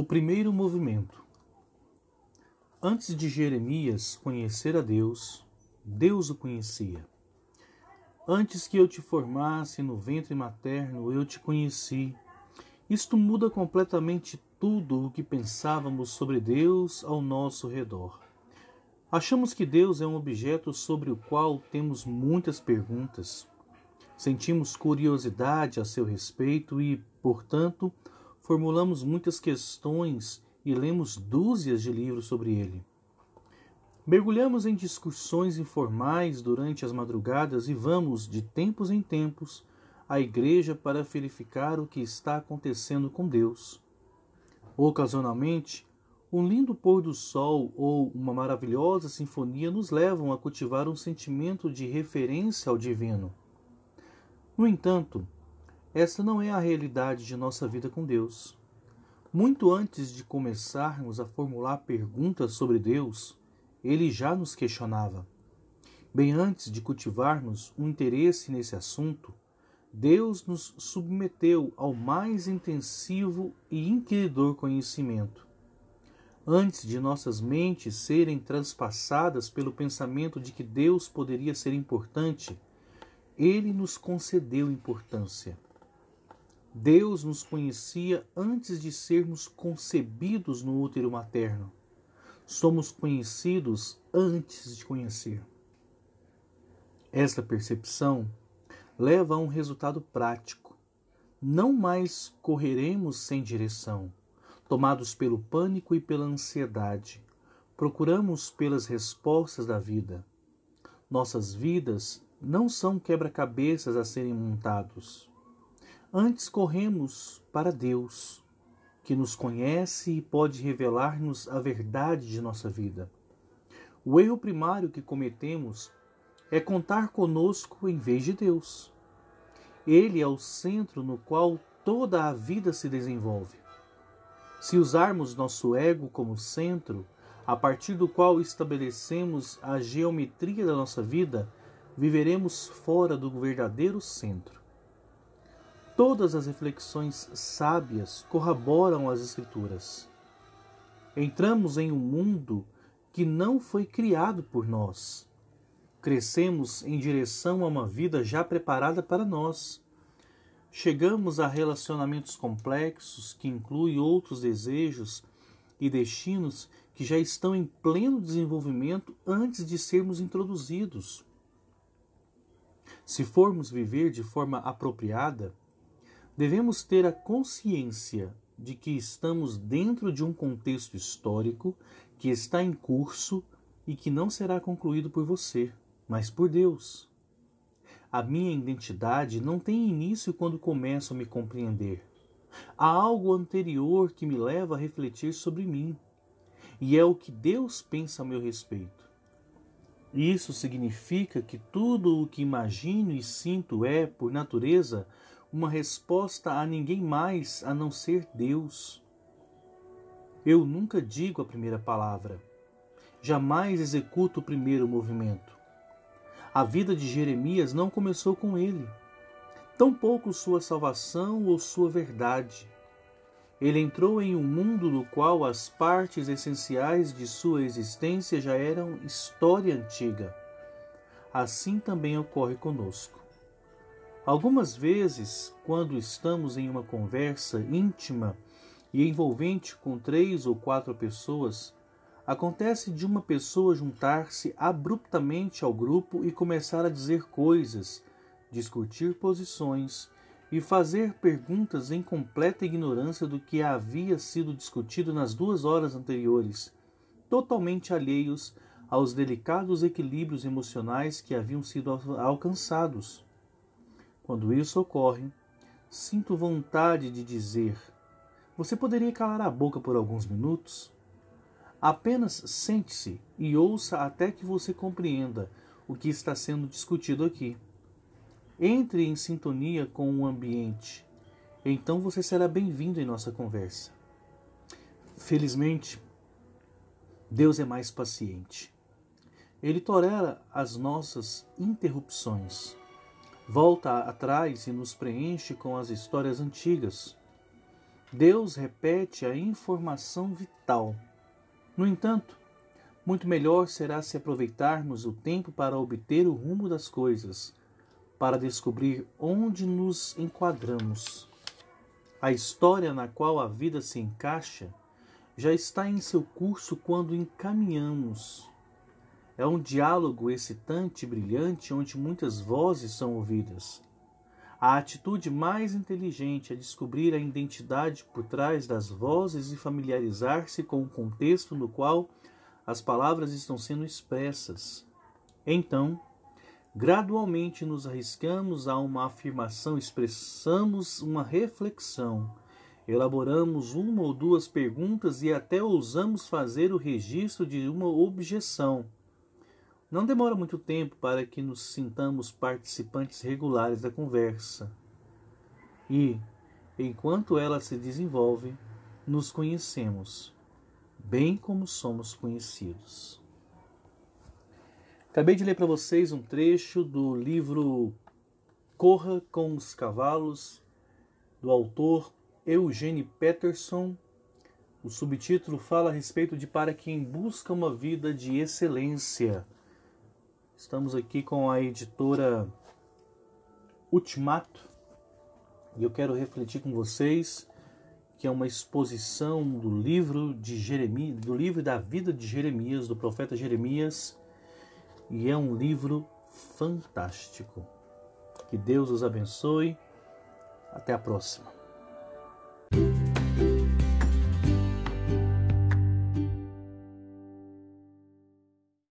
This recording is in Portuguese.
O primeiro movimento. Antes de Jeremias conhecer a Deus, Deus o conhecia. Antes que eu te formasse no ventre materno, eu te conheci. Isto muda completamente tudo o que pensávamos sobre Deus ao nosso redor. Achamos que Deus é um objeto sobre o qual temos muitas perguntas. Sentimos curiosidade a seu respeito e, portanto, formulamos muitas questões e lemos dúzias de livros sobre ele. Mergulhamos em discussões informais durante as madrugadas e vamos, de tempos em tempos, à igreja para verificar o que está acontecendo com Deus. Ocasionalmente, um lindo pôr do sol ou uma maravilhosa sinfonia nos levam a cultivar um sentimento de referência ao divino. No entanto, esta não é a realidade de nossa vida com Deus. Muito antes de começarmos a formular perguntas sobre Deus, ele já nos questionava. Bem antes de cultivarmos um interesse nesse assunto, Deus nos submeteu ao mais intensivo e inquiridor conhecimento. Antes de nossas mentes serem transpassadas pelo pensamento de que Deus poderia ser importante, ele nos concedeu importância. Deus nos conhecia antes de sermos concebidos no útero materno. Somos conhecidos antes de conhecer. Esta percepção leva a um resultado prático. Não mais correremos sem direção, tomados pelo pânico e pela ansiedade. Procuramos pelas respostas da vida. Nossas vidas não são quebra-cabeças a serem montados Antes corremos para Deus, que nos conhece e pode revelar-nos a verdade de nossa vida. O erro primário que cometemos é contar conosco em vez de Deus. Ele é o centro no qual toda a vida se desenvolve. Se usarmos nosso ego como centro, a partir do qual estabelecemos a geometria da nossa vida, viveremos fora do verdadeiro centro. Todas as reflexões sábias corroboram as Escrituras. Entramos em um mundo que não foi criado por nós. Crescemos em direção a uma vida já preparada para nós. Chegamos a relacionamentos complexos que incluem outros desejos e destinos que já estão em pleno desenvolvimento antes de sermos introduzidos. Se formos viver de forma apropriada, devemos ter a consciência de que estamos dentro de um contexto histórico que está em curso e que não será concluído por você, mas por Deus. A minha identidade não tem início quando começo a me compreender. Há algo anterior que me leva a refletir sobre mim, e é o que Deus pensa a meu respeito. Isso significa que tudo o que imagino e sinto é, por natureza, uma resposta a ninguém mais a não ser Deus. Eu nunca digo a primeira palavra, jamais executo o primeiro movimento. A vida de Jeremias não começou com ele, tampouco sua salvação ou sua verdade. Ele entrou em um mundo no qual as partes essenciais de sua existência já eram história antiga. Assim também ocorre conosco. Algumas vezes, quando estamos em uma conversa íntima e envolvente com três ou quatro pessoas, acontece de uma pessoa juntar-se abruptamente ao grupo e começar a dizer coisas, discutir posições e fazer perguntas em completa ignorância do que havia sido discutido nas duas horas anteriores, totalmente alheios aos delicados equilíbrios emocionais que haviam sido alcançados. Quando isso ocorre, sinto vontade de dizer: Você poderia calar a boca por alguns minutos? Apenas sente-se e ouça até que você compreenda o que está sendo discutido aqui. Entre em sintonia com o ambiente. Então você será bem-vindo em nossa conversa. Felizmente, Deus é mais paciente. Ele tolera as nossas interrupções volta atrás e nos preenche com as histórias antigas. Deus repete a informação vital. No entanto, muito melhor será se aproveitarmos o tempo para obter o rumo das coisas, para descobrir onde nos enquadramos. A história na qual a vida se encaixa já está em seu curso quando encaminhamos. É um diálogo excitante e brilhante onde muitas vozes são ouvidas. A atitude mais inteligente é descobrir a identidade por trás das vozes e familiarizar-se com o contexto no qual as palavras estão sendo expressas. Então, gradualmente nos arriscamos a uma afirmação, expressamos uma reflexão, elaboramos uma ou duas perguntas e até ousamos fazer o registro de uma objeção. Não demora muito tempo para que nos sintamos participantes regulares da conversa. E, enquanto ela se desenvolve, nos conhecemos bem como somos conhecidos. Acabei de ler para vocês um trecho do livro Corra com os Cavalos, do autor Eugene Peterson. O subtítulo fala a respeito de Para quem busca uma vida de excelência. Estamos aqui com a editora Ultimato e eu quero refletir com vocês que é uma exposição do livro de Jeremias, do livro da vida de Jeremias, do profeta Jeremias, e é um livro fantástico. Que Deus os abençoe. Até a próxima.